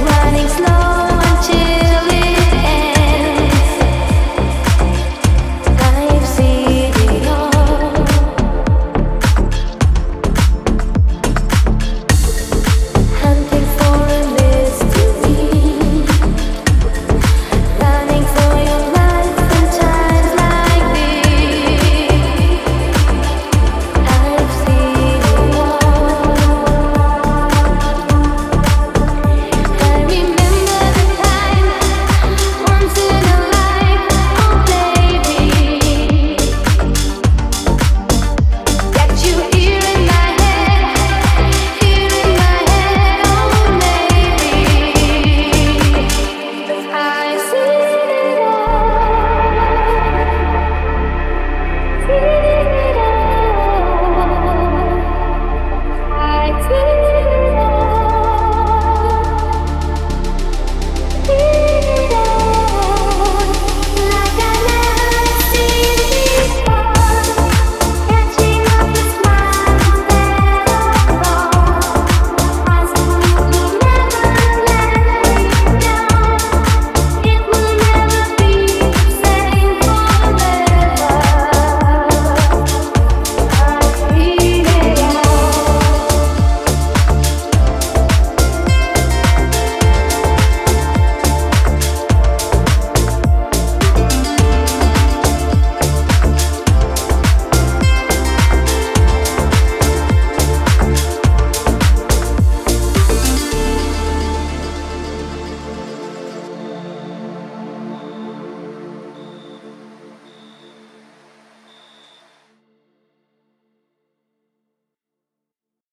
running slow.